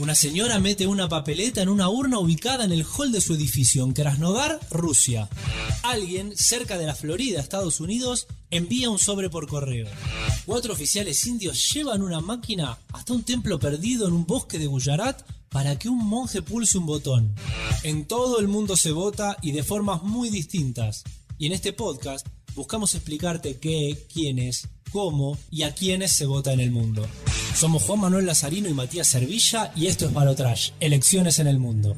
Una señora mete una papeleta en una urna ubicada en el hall de su edificio en Krasnodar, Rusia. Alguien, cerca de la Florida, Estados Unidos, envía un sobre por correo. Cuatro oficiales indios llevan una máquina hasta un templo perdido en un bosque de Gujarat para que un monje pulse un botón. En todo el mundo se vota y de formas muy distintas. Y en este podcast buscamos explicarte qué, quiénes, cómo y a quiénes se vota en el mundo. Somos Juan Manuel Lazarino y Matías Servilla y esto es Balotrash, Elecciones en el Mundo.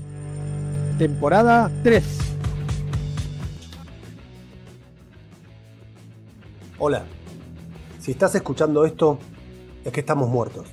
Temporada 3. Hola, si estás escuchando esto, es que estamos muertos.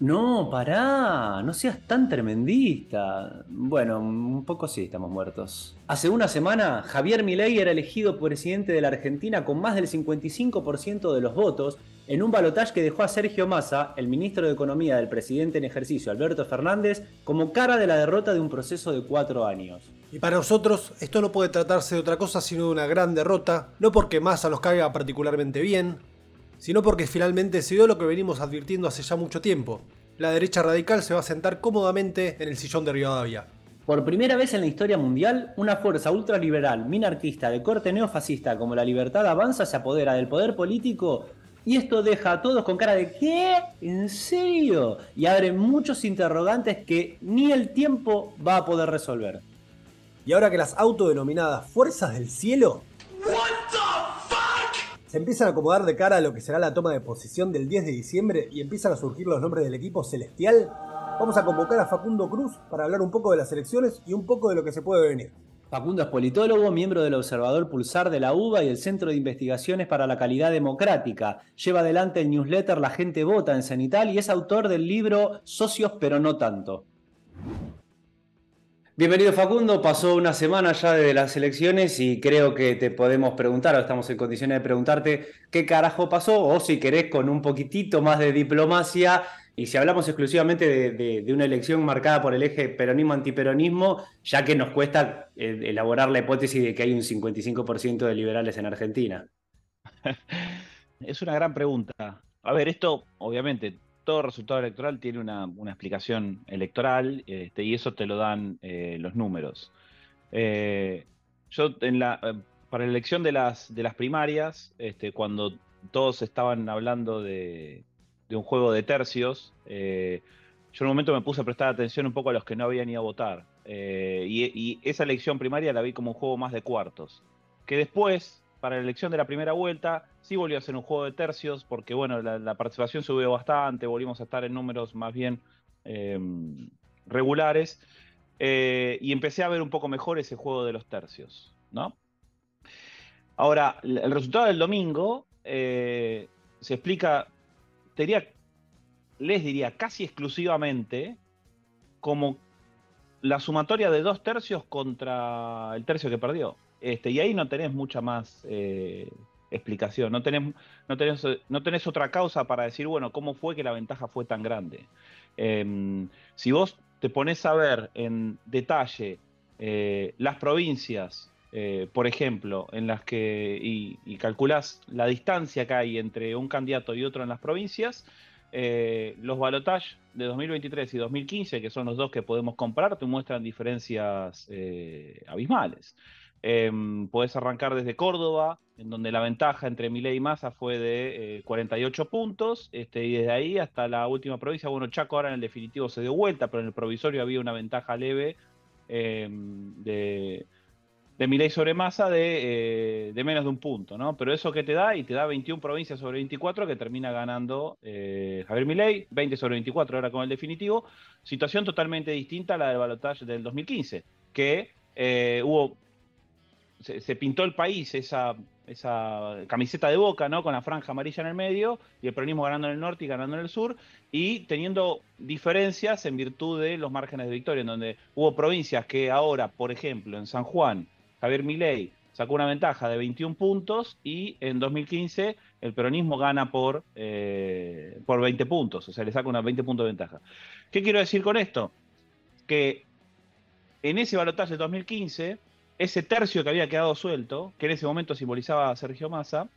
No, pará, no seas tan tremendista. Bueno, un poco sí estamos muertos. Hace una semana, Javier Milei era elegido presidente de la Argentina con más del 55% de los votos en un balotaje que dejó a Sergio Massa, el ministro de Economía del presidente en ejercicio Alberto Fernández, como cara de la derrota de un proceso de cuatro años. Y para nosotros, esto no puede tratarse de otra cosa sino de una gran derrota, no porque Massa nos caiga particularmente bien, sino porque finalmente se dio lo que venimos advirtiendo hace ya mucho tiempo. La derecha radical se va a sentar cómodamente en el sillón de Rivadavia. Por primera vez en la historia mundial, una fuerza ultraliberal, minarquista, de corte neofascista como la Libertad Avanza se apodera del poder político y esto deja a todos con cara de ¿qué? ¿En serio? Y abre muchos interrogantes que ni el tiempo va a poder resolver. Y ahora que las autodenominadas fuerzas del cielo se empiezan a acomodar de cara a lo que será la toma de posición del 10 de diciembre y empiezan a surgir los nombres del equipo celestial, vamos a convocar a Facundo Cruz para hablar un poco de las elecciones y un poco de lo que se puede venir. Facundo es politólogo, miembro del Observador Pulsar de la UBA y el Centro de Investigaciones para la Calidad Democrática. Lleva adelante el newsletter La Gente Vota en Cenital y es autor del libro Socios pero no tanto. Bienvenido Facundo, pasó una semana ya de las elecciones y creo que te podemos preguntar, o estamos en condiciones de preguntarte qué carajo pasó, o si querés con un poquitito más de diplomacia, y si hablamos exclusivamente de, una elección marcada por el eje peronismo-antiperonismo, ya que nos cuesta eh, elaborar la hipótesis de que hay un 55% de liberales en Argentina. Es una gran pregunta. A ver, esto obviamente todo resultado electoral tiene una, explicación electoral este, y eso te lo dan eh, los números. Eh, yo para la elección de las, de las primarias, este, cuando todos estaban hablando de, un juego de tercios, yo en un momento me puse a prestar atención un poco a los que no habían ido a votar. Y, y esa elección primaria la vi como un juego más de cuartos. Que después, para la elección de la primera vuelta, Sí volvió a ser un juego de tercios porque, bueno, la, participación subió bastante, volvimos a estar en números más bien em, regulares eh, y empecé a ver un poco mejor ese juego de los tercios, ¿no? Ahora, el resultado del domingo eh, se explica, les diría casi exclusivamente como la sumatoria de dos tercios contra el tercio que perdió. Este, y ahí no tenés mucha más eh, explicación. No tenés, no, tenés, no tenés otra causa para decir, bueno, ¿cómo fue que la ventaja fue tan grande? Em, si vos te pones a ver en detalle eh, las provincias, eh, por ejemplo, en las que, y, y, calculás la distancia que hay entre un candidato y otro en las provincias, eh, los balotajes de 2023 y 2015, que son los dos que podemos comparar, te muestran diferencias abismales. Eh, podés arrancar desde Córdoba, en donde la ventaja entre Milei y Massa fue de 48 eh, puntos, este, y desde ahí hasta la última provincia, bueno, Chaco ahora en el definitivo se dio vuelta, pero en el provisorio había una ventaja leve em, de, de Milei sobre Massa de, eh, de, menos de un punto, ¿no? Pero eso que te da, y te da 21 provincias sobre 24, que termina ganando eh, Javier Milei, 20 sobre 24 ahora con el definitivo, situación totalmente distinta a la del balotaje del 2015, que hubo se, pintó el país esa, esa camiseta de boca, ¿no? Con la franja amarilla en el medio y el peronismo ganando en el norte y ganando en el sur y teniendo diferencias en virtud de los márgenes de victoria, en donde hubo provincias que ahora, por ejemplo, en San Juan, Javier Milei sacó una ventaja de 21 puntos y en 2015 el peronismo gana por, eh, por 20 puntos, o sea, le saca unos 20 puntos de ventaja. ¿Qué quiero decir con esto? Que en ese balotaje de 2015 ese tercio que había quedado suelto, que en ese momento simbolizaba a Sergio Massa,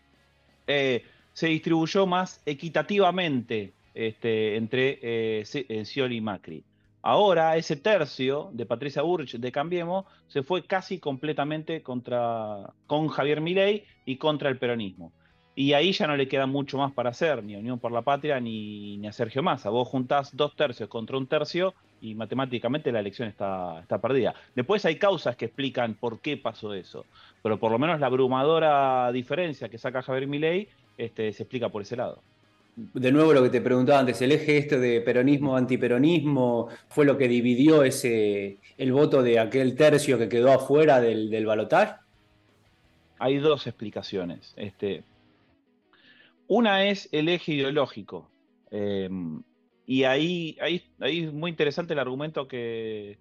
eh, se distribuyó más equitativamente este, entre eh, eh, Scioli y Macri. Ahora ese tercio de Patricia Burch de Cambiemos se fue casi completamente contra, con Javier Milei y contra el peronismo. Y ahí ya no le queda mucho más para hacer, ni Unión por la Patria ni, ni a Sergio Massa. Vos juntás dos tercios contra un tercio y matemáticamente la elección está, está perdida. Después hay causas que explican por qué pasó eso, pero por lo menos la abrumadora diferencia que saca Javier Milei este, se explica por ese lado de nuevo lo que te preguntaba antes, el eje este de peronismo, antiperonismo, fue lo que dividió ese, el voto de aquel tercio que quedó afuera del, del balotaje? Hay dos explicaciones. Este, una es el eje ideológico. Em, y ahí, ahí, ahí, es muy interesante el argumento que,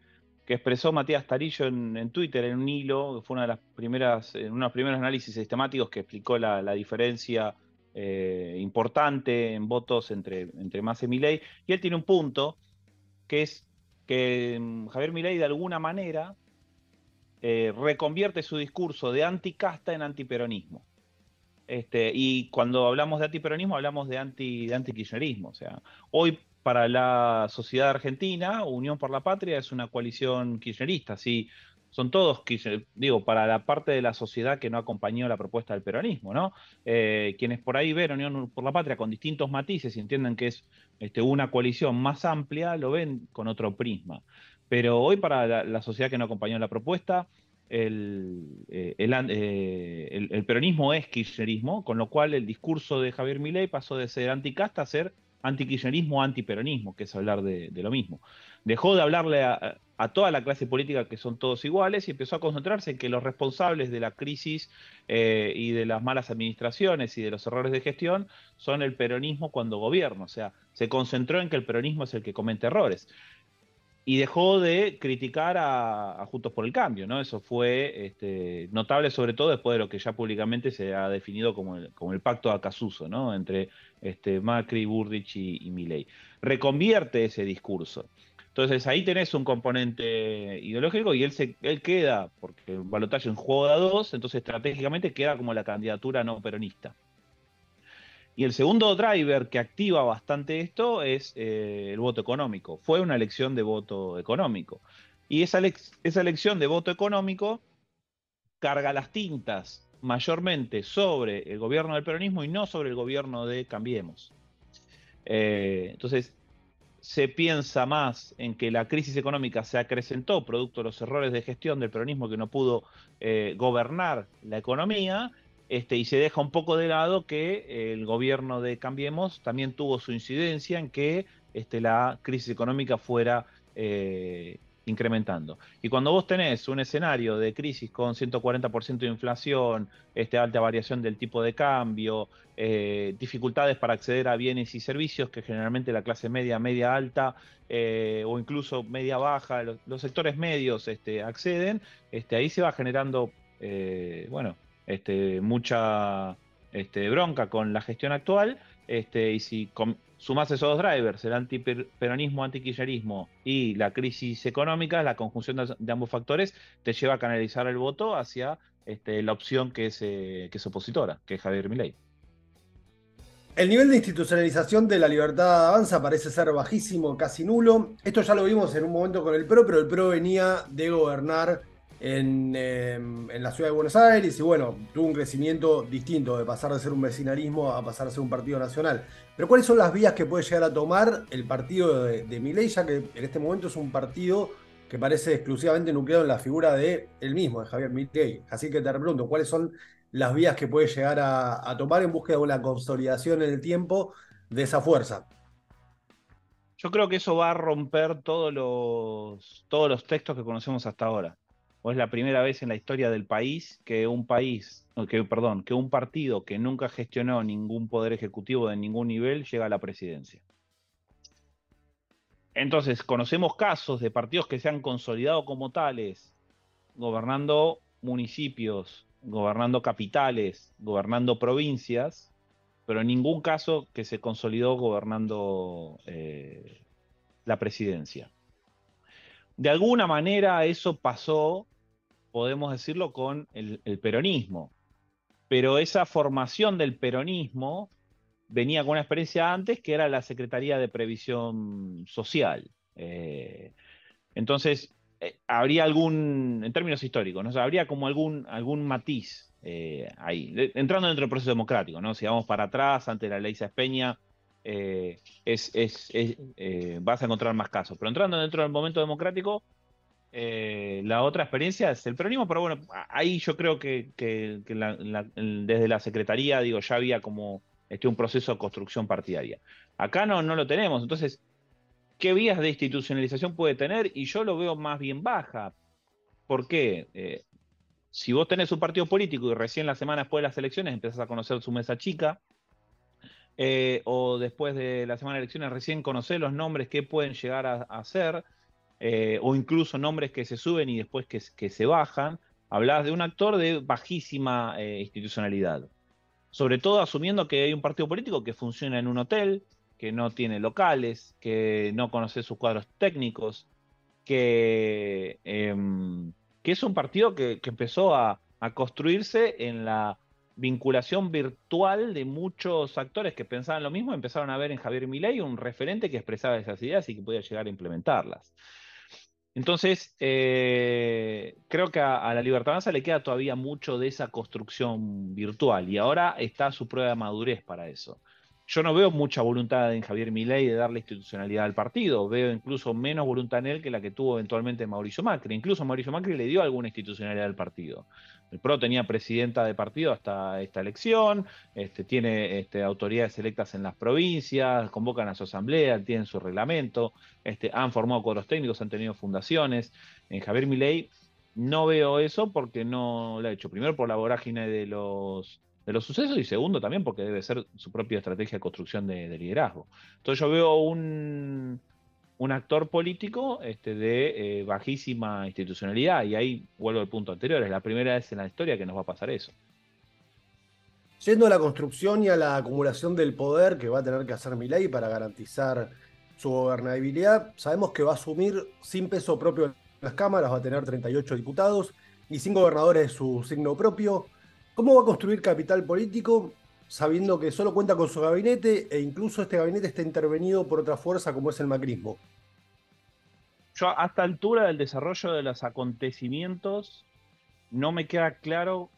que expresó Matías Tarillo en, Twitter, en un hilo, que fue una de las primeras, en unos primeros análisis sistemáticos que explicó la, la diferencia eh, importante en votos entre, entre Massa y Milei, y él tiene un punto, que es que mm, Javier Milei de alguna manera eh, reconvierte su discurso de anticasta en antiperonismo. Este, y cuando hablamos de antiperonismo, hablamos de anti de antikirchnerismo. O sea, hoy para la sociedad argentina, Unión por la Patria es una coalición kirchnerista. Si son todos, digo, para la parte de la sociedad que no acompañó la propuesta del peronismo, ¿no? Eh, quienes por ahí ven Unión por la Patria con distintos matices y entienden que es este, una coalición más amplia, lo ven con otro prisma. Pero hoy para la, sociedad que no acompañó la propuesta, el, eh, eh, el, el, peronismo es kirchnerismo, con lo cual el discurso de Javier Milei pasó de ser anticasta a ser antikirchnerismo, antiperonismo, que es hablar de, lo mismo. Dejó de hablarle a, toda la clase política que son todos iguales y empezó a concentrarse en que los responsables de la crisis eh, y de las malas administraciones y de los errores de gestión son el peronismo cuando gobierna. O sea, se concentró en que el peronismo es el que comete errores y dejó de criticar a, Juntos por el Cambio, ¿no? Eso fue este, notable sobre todo después de lo que ya públicamente se ha definido como el, como el pacto acasuso, ¿no? Entre este, Macri, Burdich y, y. Reconvierte ese discurso. Entonces ahí tenés un componente ideológico y él, se, él queda, porque balotaje en juego de a dos, entonces estratégicamente queda como la candidatura no peronista. Y el segundo driver que activa bastante esto es eh, el voto económico. Fue una elección de voto económico. Y esa, esa elección de voto económico carga las tintas mayormente sobre el gobierno del peronismo y no sobre el gobierno de Cambiemos. Eh, entonces, se piensa más en que la crisis económica se acrecentó producto de los errores de gestión del peronismo que no pudo eh, gobernar la economía este, y se deja un poco de lado que el gobierno de Cambiemos también tuvo su incidencia en que este, la crisis económica fuera eh, incrementando. Y cuando vos tenés un escenario de crisis con 140% de inflación, este, alta variación del tipo de cambio, eh, dificultades para acceder a bienes y servicios que generalmente la clase media, media alta eh, o incluso media baja, los, sectores medios este, acceden, este, ahí se va generando, bueno, este, mucha bronca con la gestión actual, y si sumas esos dos drivers, el antiperonismo, antiquillerismo y la crisis económica, la conjunción de, ambos factores te lleva a canalizar el voto hacia este, la opción que es, eh, que es opositora, que es Javier Milei. El nivel de institucionalización de la libertad avanza parece ser bajísimo, casi nulo. Esto ya lo vimos en un momento con el PRO, pero el PRO venía de gobernar Em, en, la ciudad de Buenos Aires y bueno, tuvo un crecimiento distinto de pasar de ser un vecinarismo a pasar a ser un partido nacional. Pero ¿cuáles son las vías que puede llegar a tomar el partido de, de Milei, ya que en este momento es un partido que parece exclusivamente nucleado en la figura de él mismo, de Javier Milei? Así que te pregunto, ¿cuáles son las vías que puede llegar a, tomar en búsqueda de una consolidación en el tiempo de esa fuerza? Yo creo que eso va a romper todos los, todos los textos que conocemos hasta ahora o es la primera vez en la historia del país que un país, que, perdón, que un partido que nunca gestionó ningún poder ejecutivo de ningún nivel llega a la presidencia. Entonces, conocemos casos de partidos que se han consolidado como tales, gobernando municipios, gobernando capitales, gobernando provincias, pero en ningún caso que se consolidó gobernando eh, la presidencia. De alguna manera eso pasó, podemos decirlo, con el, peronismo. Pero esa formación del peronismo venía con una experiencia antes que era la Secretaría de Previsión Social. Eh, entonces, eh, habría algún, en términos históricos, ¿no? habría como algún, algún matiz eh, ahí, entrando dentro del proceso democrático, ¿no? Si vamos para atrás, ante la ley Saspeña, es, es, vas a encontrar más casos. Pero entrando dentro del momento democrático, la otra experiencia es el peronismo, pero bueno, ahí yo creo que, desde la Secretaría, digo, ya había como este, un proceso de construcción partidaria. Acá no, no lo tenemos, entonces ¿Qué vías de institucionalización puede tener? Y yo lo veo más bien baja. ¿Por qué? Eh, si vos tenés un partido político y recién la semana después de las elecciones empezás a conocer su mesa chica, eh, o después de la semana de elecciones recién conocés los nombres que pueden llegar a, hacer, eh, o incluso nombres que se suben y después que, que se bajan, hablas de un actor de bajísima institucionalidad. Sobre todo asumiendo que hay un partido político que funciona en un hotel, que no tiene locales, que no conoce sus cuadros técnicos, que, em, que es un partido que, empezó a, construirse en la vinculación virtual de muchos actores que pensaban lo mismo, empezaron a ver en Javier Milei un referente que expresaba esas ideas y que podía llegar a implementarlas. Entonces, eh, creo que a, la Libertad Avanza le queda todavía mucho de esa construcción virtual y ahora está su prueba de madurez para eso yo no veo mucha voluntad en Javier Milei de darle institucionalidad al partido, veo incluso menos voluntad en él que la que tuvo eventualmente Mauricio Macri. Incluso Mauricio Macri le dio alguna institucionalidad al partido. El PRO tenía presidenta de partido hasta esta elección, este, tiene este, autoridades electas en las provincias, convocan a su asamblea, tienen su reglamento, este, han formado cuadros técnicos, han tenido fundaciones. En Javier Milei no veo eso porque no lo ha hecho. Primero por la vorágine de los de los sucesos y segundo también porque debe ser su propia estrategia de construcción de, liderazgo. Entonces yo veo un, un actor político este, de eh, bajísima institucionalidad y ahí vuelvo al punto anterior, es la primera vez en la historia que nos va a pasar eso. Yendo a la construcción y a la acumulación del poder que va a tener que hacer Milei para garantizar su gobernabilidad, sabemos que va a asumir sin peso propio en las cámaras, va a tener 38 diputados y 5 gobernadores de su signo propio. ¿Cómo va a construir capital político sabiendo que solo cuenta con su gabinete e incluso este gabinete está intervenido por otra fuerza como es el macrismo? Yo a esta altura del desarrollo de los acontecimientos no me queda claro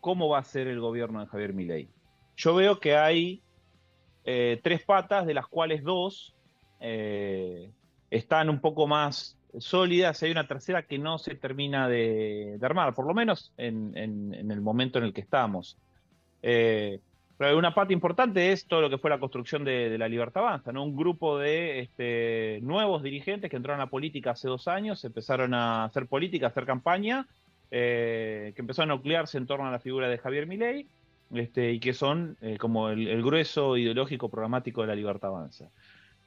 cómo va a ser el gobierno de Javier Milei. Yo veo que hay eh, tres patas, de las cuales dos eh, están un poco más sólidas, hay una tercera que no se termina de, armar, por lo menos en, el momento en el que estamos. Eh, pero una parte importante es todo lo que fue la construcción de, la Libertad Avanza, ¿no? Un grupo de este, nuevos dirigentes que entraron a política hace dos años, empezaron a hacer política, a hacer campaña, eh, que empezaron a nuclearse en torno a la figura de Javier Milei, este, y que son eh, como el, grueso ideológico programático de la Libertad Avanza.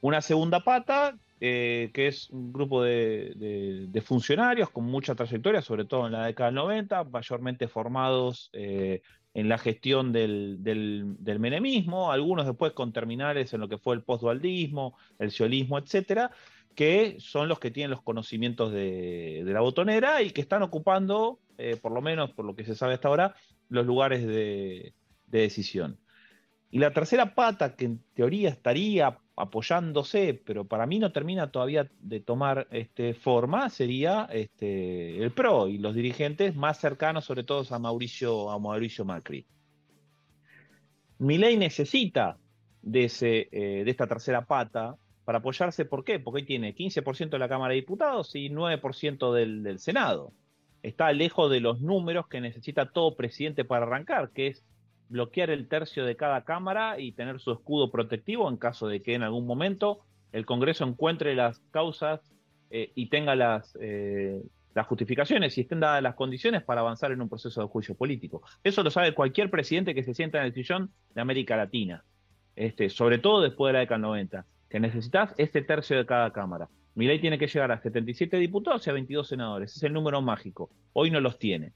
Una segunda pata eh, que es un grupo de, funcionarios con mucha trayectoria, sobre todo en la década del 90, mayormente formados eh, en la gestión del, menemismo, algunos después con terminales en lo que fue el postdualdismo, el siolismo, etcétera, que son los que tienen los conocimientos de, la botonera y que están ocupando, eh, por lo menos por lo que se sabe hasta ahora, los lugares de decisión. Y la tercera pata, que en teoría estaría apoyándose, pero para mí no termina todavía de tomar este, forma, sería este, el PRO y los dirigentes más cercanos, sobre todo a Mauricio, a Mauricio Macri. ley necesita de, ese, eh, de esta tercera pata para apoyarse, ¿por qué? Porque hoy tiene 15% de la Cámara de Diputados y 9% del, del Senado. Está lejos de los números que necesita todo presidente para arrancar, que es bloquear el tercio de cada cámara y tener su escudo protectivo en caso de que en algún momento el Congreso encuentre las causas eh, y tenga las, eh, las justificaciones y estén dadas las condiciones para avanzar en un proceso de juicio político. Eso lo sabe cualquier presidente que se sienta en el sillón de América Latina, este, sobre todo después de la década 90, que necesitas este tercio de cada cámara. Mi ley tiene que llegar a 77 diputados y a 22 senadores. Es el número mágico. Hoy no los tiene.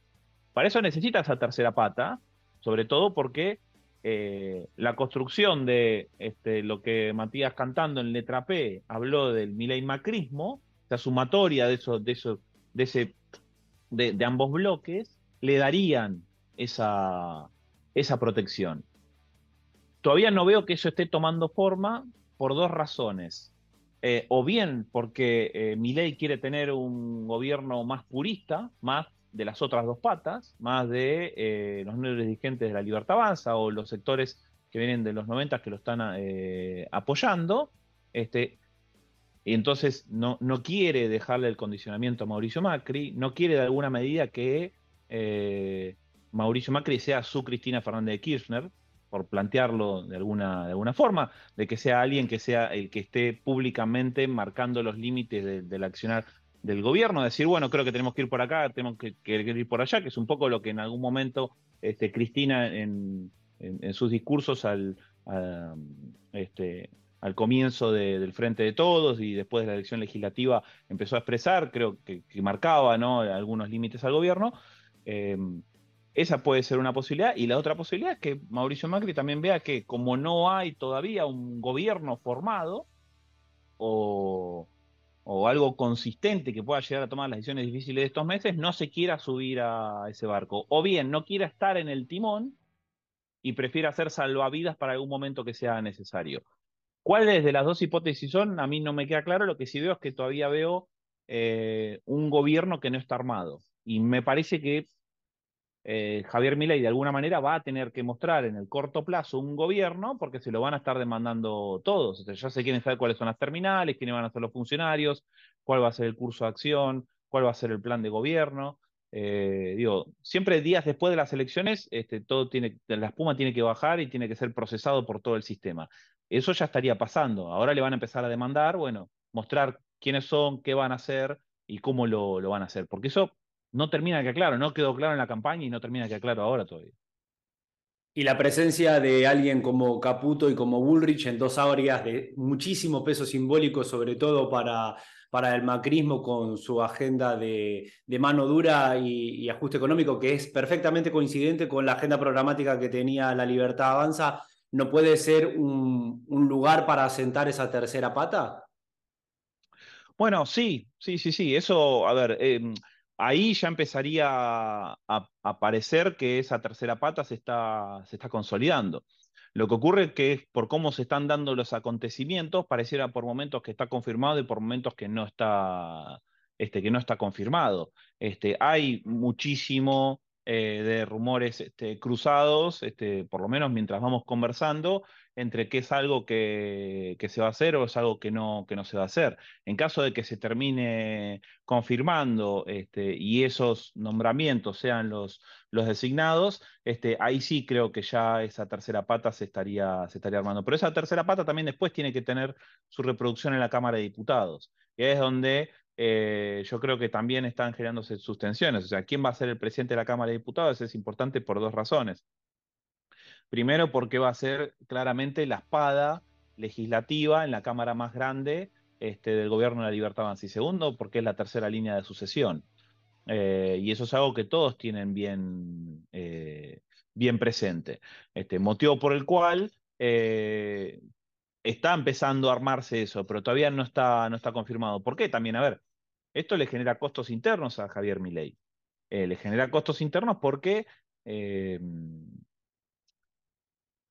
Para eso necesita esa tercera pata, sobre todo porque eh, la construcción de este, lo que Matías cantando en letra P habló del Milei Macrismo, la sumatoria de eso, de eso, de ese, de, ambos bloques, le darían esa, esa protección. todavía no veo que eso esté tomando forma por dos razones. Eh, o bien porque eh, Milei quiere tener un gobierno más purista, más de las otras dos patas, más de eh, los dirigentes de la Libertad Avanza o los sectores que vienen de los 90 que lo están apoyando, este, y entonces no, no, quiere dejarle el condicionamiento a Mauricio Macri, no quiere de alguna medida que Mauricio Macri sea su Cristina Fernández de Kirchner, por plantearlo de alguna, de alguna forma, de que sea alguien que sea el que esté públicamente marcando los límites del accionar del gobierno, decir, bueno, creo que tenemos que ir por acá, tenemos que, ir por allá, que es un poco lo que en algún momento este, Cristina en, sus discursos al, este, al comienzo del Frente de Todos y después de la elección legislativa empezó a expresar, creo que, marcaba ¿no? algunos límites al gobierno. Eh, esa puede ser una posibilidad. Y la otra posibilidad es que Mauricio Macri también vea que como no hay todavía un gobierno formado o, algo consistente que pueda llegar a tomar las decisiones difíciles de estos meses, no se quiera subir a ese barco. O bien no quiera estar en el timón y prefiera hacer salvavidas para algún momento que sea necesario. ¿Cuáles de las dos hipótesis son? A mí no me queda claro. Lo que sí veo es que todavía veo eh, un gobierno que no está armado. Y me parece que eh, Javier Milei de alguna manera va a tener que mostrar en el corto plazo un gobierno porque se lo van a estar demandando todos. ya se quieren saber cuáles son las terminales, quiénes van a ser los funcionarios, cuál va a ser el curso de acción, cuál va a ser el plan de gobierno. Eh, digo, siempre días después de las elecciones, este, todo tiene, la espuma tiene que bajar y tiene que ser procesado por todo el sistema. Eso ya estaría pasando. Ahora le van a empezar a demandar, bueno, mostrar quiénes son, qué van a hacer y cómo lo, lo van a hacer. Porque eso no termina de quedar claro, no quedó claro en la campaña y no termina de quedar claro ahora todavía. Y la presencia de alguien como Caputo y como Bullrich en dos áreas de muchísimo peso simbólico, sobre todo para, para el macrismo con su agenda de, mano dura y, ajuste económico, que es perfectamente coincidente con la agenda programática que tenía la Libertad Avanza, ¿no puede ser un, lugar para asentar esa tercera pata? Bueno, sí, sí, sí, sí. Eso, a ver, em, ahí ya empezaría a, parecer que esa tercera pata se está, consolidando. Lo que ocurre es que por cómo se están dando los acontecimientos, pareciera por momentos que está confirmado y por momentos que no está, este, que no está confirmado. Este, hay muchísimo eh, de rumores este, cruzados, este, por lo menos mientras vamos conversando, entre qué es algo que, se va a hacer o es algo que no, que no se va a hacer. En caso de que se termine confirmando este, y esos nombramientos sean los, los designados, este, ahí sí creo que ya esa tercera pata se estaría, se estaría armando. Pero esa tercera pata también después tiene que tener su reproducción en la Cámara de Diputados, que es donde eh, yo creo que también están generándose sus tensiones. O sea, ¿quién va a ser el presidente de la Cámara de Diputados? Es importante por dos razones. Primero, porque va a ser claramente la espada legislativa en la Cámara más grande este, del Gobierno de la Libertad Avanza. Y segundo, porque es la tercera línea de sucesión. Eh, y eso es algo que todos tienen bien, eh, bien presente. Este, motivo por el cual eh, está empezando a armarse eso, pero todavía no está, no está confirmado. ¿Por qué? También, a ver, esto le genera costos internos a Javier Milei. le genera costos internos porque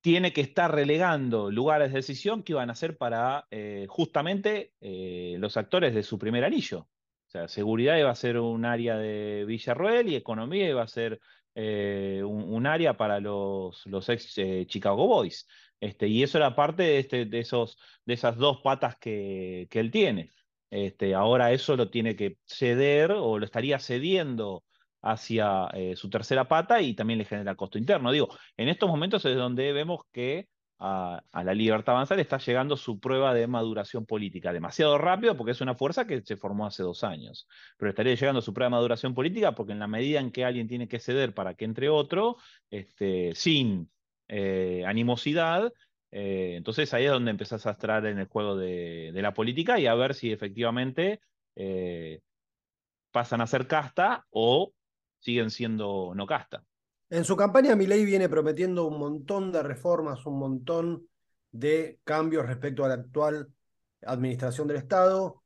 tiene que estar relegando lugares de decisión que iban a ser para eh, justamente eh, los actores de su primer anillo. O sea, seguridad iba a ser un área de Villarroel y economía iba a ser eh, un, área para los, los ex Chicago Boys. Este, y eso era parte de, este, de, esos, de esas dos patas que, que él tiene. Este, ahora eso lo tiene que ceder o lo estaría cediendo hacia eh, su tercera pata y también le genera costo interno. Digo, en estos momentos es donde vemos que a, la libertad avanzar está llegando su prueba de maduración política. Demasiado rápido porque es una fuerza que se formó hace dos años. Pero estaría llegando su prueba de maduración política porque en la medida en que alguien tiene que ceder para que entre otro, este, sin eh, animosidad, eh, entonces ahí es donde empezás a estar en el juego de, la política y a ver si efectivamente pasan a ser casta o siguen siendo no casta. En su campaña, Milei viene prometiendo un montón de reformas, un montón de cambios respecto a la actual administración del Estado.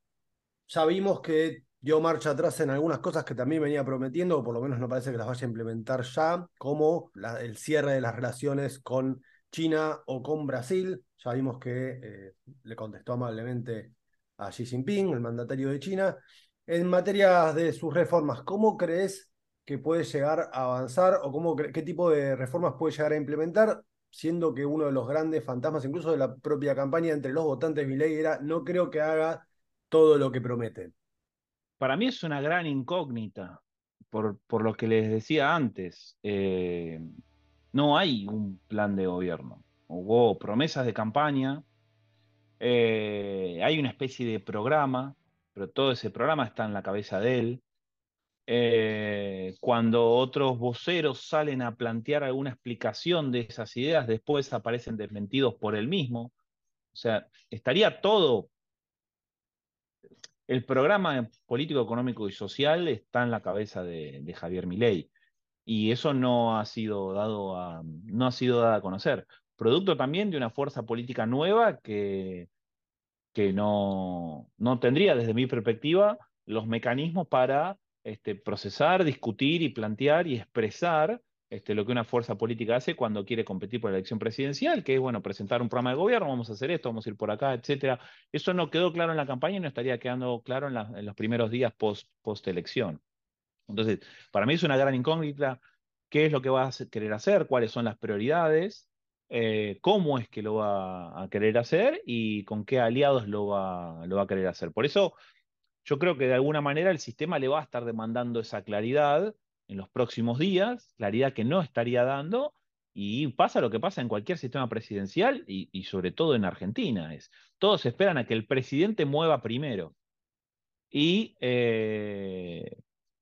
Ya vimos que dio marcha atrás en algunas cosas que también venía prometiendo, o por lo menos no parece que las vaya a implementar ya, como el cierre de las relaciones con China o con Brasil. Ya vimos que eh, le contestó amablemente a Xi Jinping, el mandatario de China. En materia de sus reformas, ¿cómo crees que puede llegar a avanzar o cómo, qué tipo de reformas puede llegar a implementar? Siendo que uno de los grandes fantasmas, incluso de la propia campaña entre los votantes de Milei, era no creo que haga todo lo que promete. Para mí es una gran incógnita, por, por lo que les decía antes. Eh, no hay un plan de gobierno. Hubo promesas de campaña, eh, hay una especie de programa, pero todo ese programa está en la cabeza de él. Eh, cuando otros voceros salen a plantear alguna explicación de esas ideas, después aparecen desmentidos por él mismo. O sea, estaría todo. El programa político, económico y social está en la cabeza de, de Javier Milei y eso no ha sido dado a, no ha sido dado a conocer. Producto también de una fuerza política nueva que, que no, no tendría, desde mi perspectiva, los mecanismos para este, procesar, discutir y plantear y expresar este, lo que una fuerza política hace cuando quiere competir por la elección presidencial, que es, bueno, presentar un programa de gobierno, vamos a hacer esto, vamos a ir por acá, etcétera. Eso no quedó claro en la campaña y no estaría quedando claro en, los primeros días post, elección. Entonces, para mí es una gran incógnita qué es lo que va a querer hacer, cuáles son las prioridades, eh, cómo es que lo va a querer hacer y con qué aliados lo va a querer hacer. Por eso, yo creo que de alguna manera el sistema le va a estar demandando esa claridad en los próximos días, claridad que no estaría dando, y pasa lo que pasa en cualquier sistema presidencial y, sobre todo en Argentina. Es, todos esperan a que el presidente mueva primero. Y eh,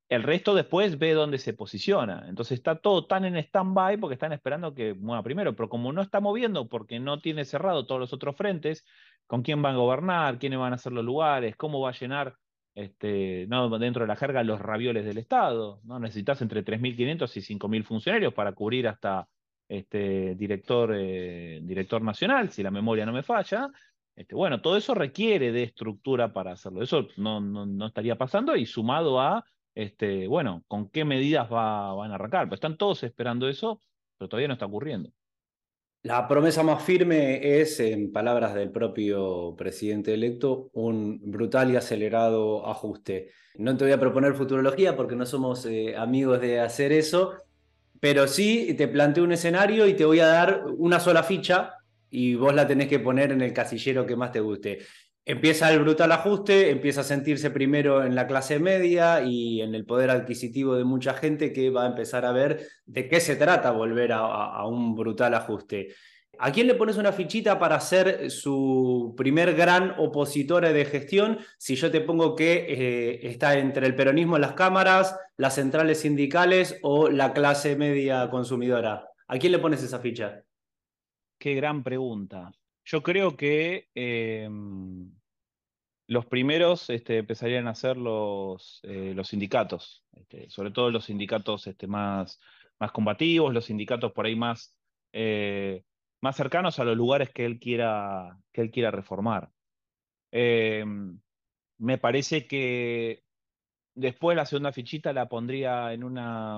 el resto después ve dónde se posiciona. Entonces está todo tan en stand-by porque están esperando que mueva primero. Pero como no está moviendo porque no tiene cerrado todos los otros frentes, con quién van a gobernar, quiénes van a ser los lugares, cómo va a llenar este, no, dentro de la jerga los ravioles del Estado. ¿no? Necesitas entre 3.500 y 5.000 funcionarios para cubrir hasta este, director, eh, director nacional, si la memoria no me falla. Este, bueno, todo eso requiere de estructura para hacerlo. Eso no, no estaría pasando y sumado a este, bueno, con qué medidas van a arrancar. Pues están todos esperando eso, pero todavía no está ocurriendo. La promesa más firme es, en palabras del propio presidente electo, un brutal y acelerado ajuste. No te voy a proponer futurología porque no somos eh, amigos de hacer eso, pero sí te planteo un escenario y te voy a dar una sola ficha y vos la tenés que poner en el casillero que más te guste. Empieza el brutal ajuste, empieza a sentirse primero en la clase media y en el poder adquisitivo de mucha gente que va a empezar a ver de qué se trata volver a, un brutal ajuste. ¿A quién le pones una fichita para ser su primer gran opositora de gestión? Si yo te pongo que eh, está entre el peronismo en las cámaras, las centrales sindicales o la clase media consumidora. ¿A quién le pones esa ficha? Qué gran pregunta. Yo creo que em, los primeros este, empezarían a ser los, eh, los sindicatos, este, sobre todo los sindicatos este, más, más combativos, los sindicatos por ahí más, eh, más cercanos a los lugares que él quiera, que él quiera reformar. Eh, me parece que después la segunda fichita la pondría en una,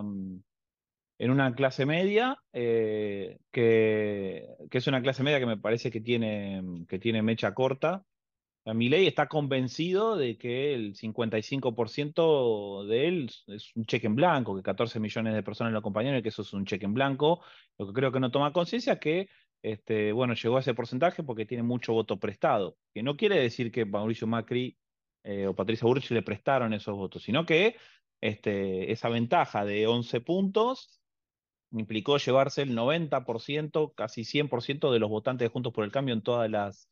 en una clase media, que, que, es una clase media que me parece que tiene, que tiene mecha corta, Milei está convencido de que el 55% de él es un cheque en blanco, que 14 millones de personas lo acompañaron y que eso es un cheque en blanco. Lo que creo que no toma conciencia es que, este, bueno, llegó a ese porcentaje porque tiene mucho voto prestado, que no quiere decir que Mauricio Macri eh, o Patricia Burch le prestaron esos votos, sino que este, esa ventaja de 11 puntos implicó llevarse el 90%, casi 100% de los votantes de Juntos por el Cambio en todas las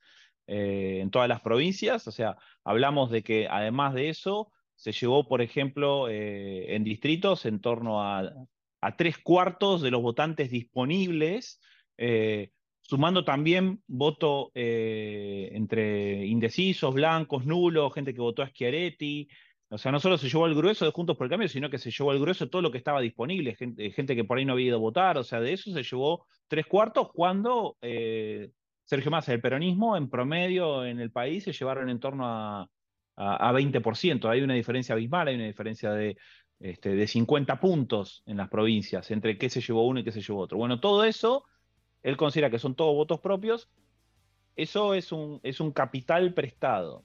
eh, en todas las provincias. O sea, hablamos de que además de eso, se llevó, por ejemplo, eh, en distritos en torno a, tres cuartos de los votantes disponibles, eh, sumando también voto entre indecisos, blancos, nulos, gente que votó a Schiaretti. O sea, no solo se llevó el grueso de Juntos por el Cambio, sino que se llevó el grueso de todo lo que estaba disponible, gente, gente que por ahí no había ido a votar. O sea, de eso se llevó tres cuartos cuando Sergio Massa, el peronismo en promedio en el país se llevaron en torno a, a, 20%. Hay una diferencia abismal, hay una diferencia de, este, de 50 puntos en las provincias entre qué se llevó uno y qué se llevó otro. Bueno, todo eso él considera que son todos votos propios, eso es un, capital prestado.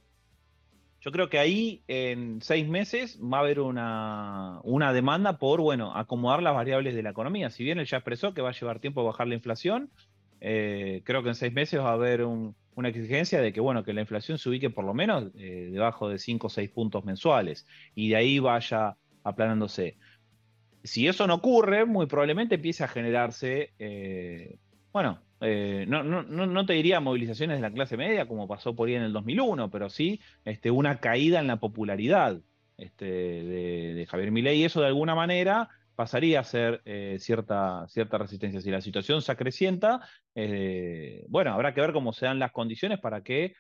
Yo creo que ahí en seis meses va a haber una, demanda por, bueno, acomodar las variables de la economía. Si bien él ya expresó que va a llevar tiempo bajar la inflación, eh, creo que en seis meses va a haber una exigencia de que, bueno, que la inflación se ubique por lo menos eh, debajo de 5 o 6 puntos mensuales y de ahí vaya aplanándose. Si eso no ocurre, muy probablemente empiece a generarse, eh, bueno, eh, no, no, no, te diría movilizaciones de la clase media como pasó por ahí en el 2001, pero sí este, una caída en la popularidad este, de, Javier Milei y eso de alguna manera pasaría a ser eh, cierta, cierta resistencia. Si la situación se acrecienta, eh, bueno, habrá que ver cómo se dan las condiciones para que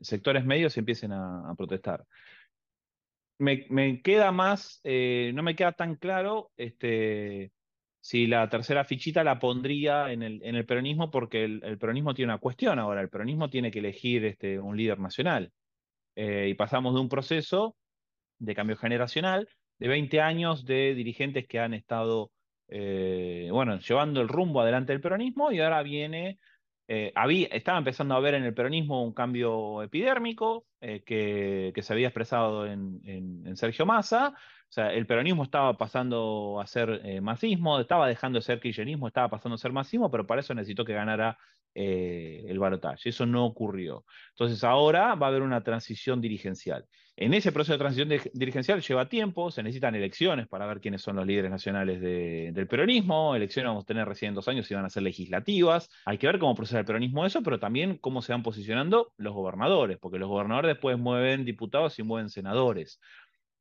sectores medios empiecen a, protestar. Me, me, queda más, no me queda tan claro este, si la tercera fichita la pondría en el, en el peronismo porque el, peronismo tiene una cuestión ahora, el peronismo tiene que elegir este, un líder nacional. Eh, y pasamos de un proceso de cambio generacional de 20 años de dirigentes que han estado, eh, bueno, llevando el rumbo adelante del peronismo y ahora viene, eh, había, estaba empezando a ver en el peronismo un cambio epidérmico que, que, se había expresado en, en Sergio Massa, o sea, el peronismo estaba pasando a ser eh, masismo, estaba dejando de ser kirchnerismo, estaba pasando a ser masismo, pero para eso necesitó que ganara eh, el balotaje. Eso no ocurrió. Entonces ahora va a haber una transición dirigencial. En ese proceso de transición dirigencial lleva tiempo, se necesitan elecciones para ver quiénes son los líderes nacionales del peronismo. Elecciones vamos a tener recién dos años y van a ser legislativas. Hay que ver cómo procede el peronismo eso, pero también cómo se van posicionando los gobernadores, porque los gobernadores después mueven diputados y mueven senadores.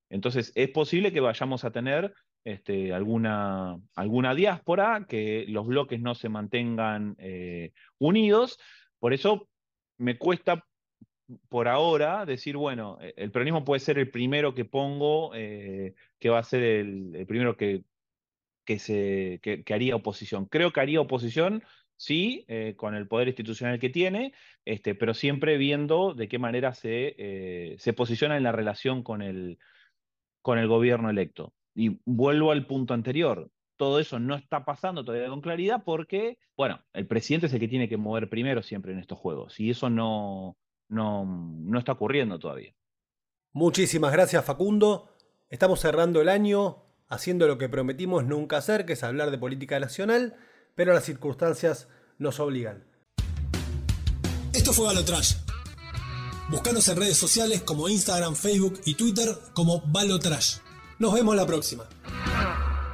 Entonces, es posible que vayamos a tener este, alguna, alguna diáspora, que los bloques no se mantengan eh, unidos. Por eso me cuesta por ahora decir, bueno, e, el peronismo puede ser el primero que pongo, eh, que va a ser el, primero que, que, se, que, haría oposición. Creo que haría oposición sí, eh, con el poder institucional que tiene, este, pero siempre viendo de qué manera se, se posiciona en la relación con el, con el gobierno electo. Y vuelvo al punto anterior. Todo eso no está pasando todavía con claridad porque, bueno, el presidente es el que tiene que mover primero siempre en estos juegos. Y eso no, no, no está ocurriendo todavía. Muchísimas gracias, Facundo. Estamos cerrando el año haciendo lo que prometimos nunca hacer, que es hablar de política nacional, pero las circunstancias nos obligan. Esto fue Balotrash Buscanos en redes sociales como Instagram, Facebook y Twitter como Balotrash. Nos vemos la próxima.